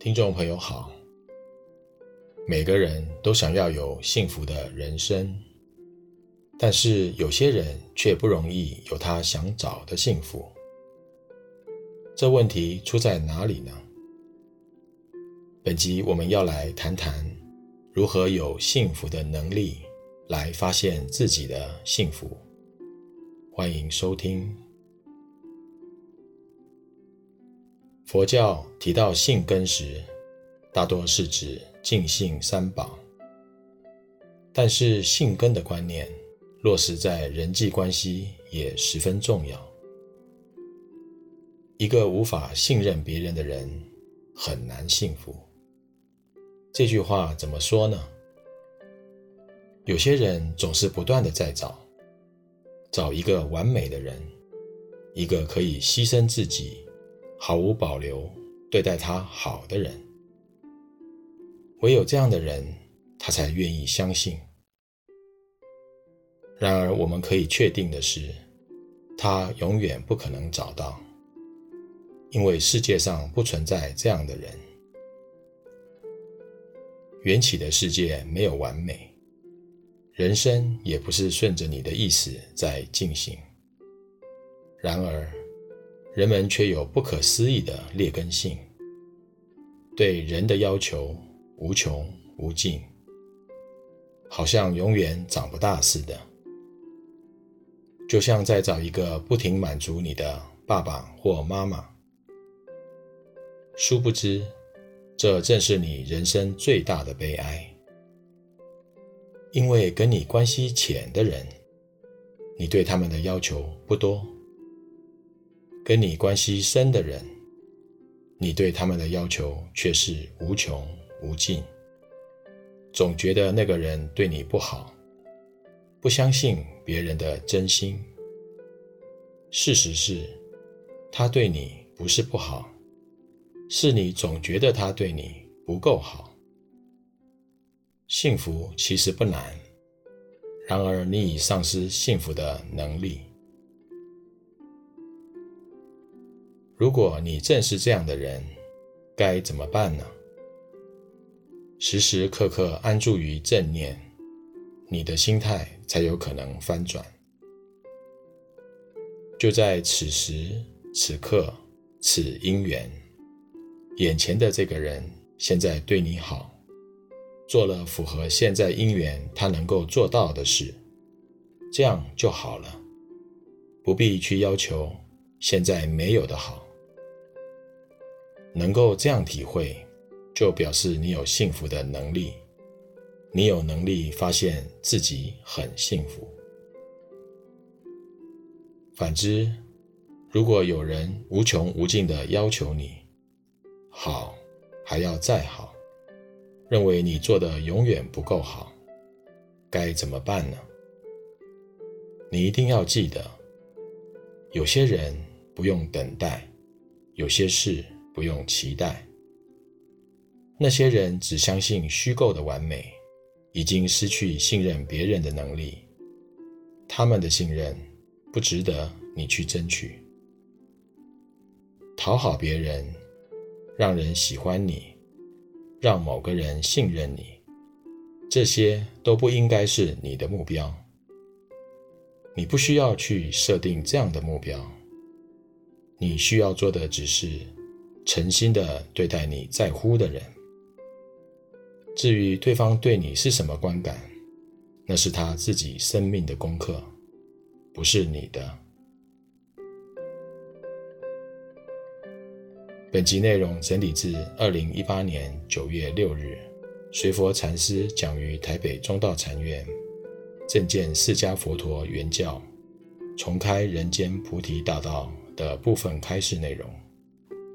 听众朋友好，每个人都想要有幸福的人生，但是有些人却不容易有他想找的幸福。这问题出在哪里呢？本集我们要来谈谈如何有幸福的能力，来发现自己的幸福。欢迎收听。佛教提到性根时，大多是指净信三宝。但是性根的观念落实在人际关系也十分重要。一个无法信任别人的人，很难幸福。这句话怎么说呢？有些人总是不断的在找，找一个完美的人，一个可以牺牲自己。毫无保留对待他好的人，唯有这样的人，他才愿意相信。然而，我们可以确定的是，他永远不可能找到，因为世界上不存在这样的人。缘起的世界没有完美，人生也不是顺着你的意思在进行。然而，人们却有不可思议的劣根性，对人的要求无穷无尽，好像永远长不大似的，就像在找一个不停满足你的爸爸或妈妈。殊不知，这正是你人生最大的悲哀，因为跟你关系浅的人，你对他们的要求不多。跟你关系深的人，你对他们的要求却是无穷无尽，总觉得那个人对你不好，不相信别人的真心。事实是，他对你不是不好，是你总觉得他对你不够好。幸福其实不难，然而你已丧失幸福的能力。如果你正是这样的人，该怎么办呢？时时刻刻安住于正念，你的心态才有可能翻转。就在此时此刻，此因缘，眼前的这个人现在对你好，做了符合现在因缘他能够做到的事，这样就好了，不必去要求现在没有的好。能够这样体会，就表示你有幸福的能力，你有能力发现自己很幸福。反之，如果有人无穷无尽地要求你好，还要再好，认为你做的永远不够好，该怎么办呢？你一定要记得，有些人不用等待，有些事。不用期待，那些人只相信虚构的完美，已经失去信任别人的能力。他们的信任不值得你去争取。讨好别人，让人喜欢你，让某个人信任你，这些都不应该是你的目标。你不需要去设定这样的目标。你需要做的只是。诚心的对待你在乎的人。至于对方对你是什么观感，那是他自己生命的功课，不是你的。本集内容整理自二零一八年九月六日，随佛禅师讲于台北中道禅院，正见释迦佛陀圆教，重开人间菩提大道的部分开示内容。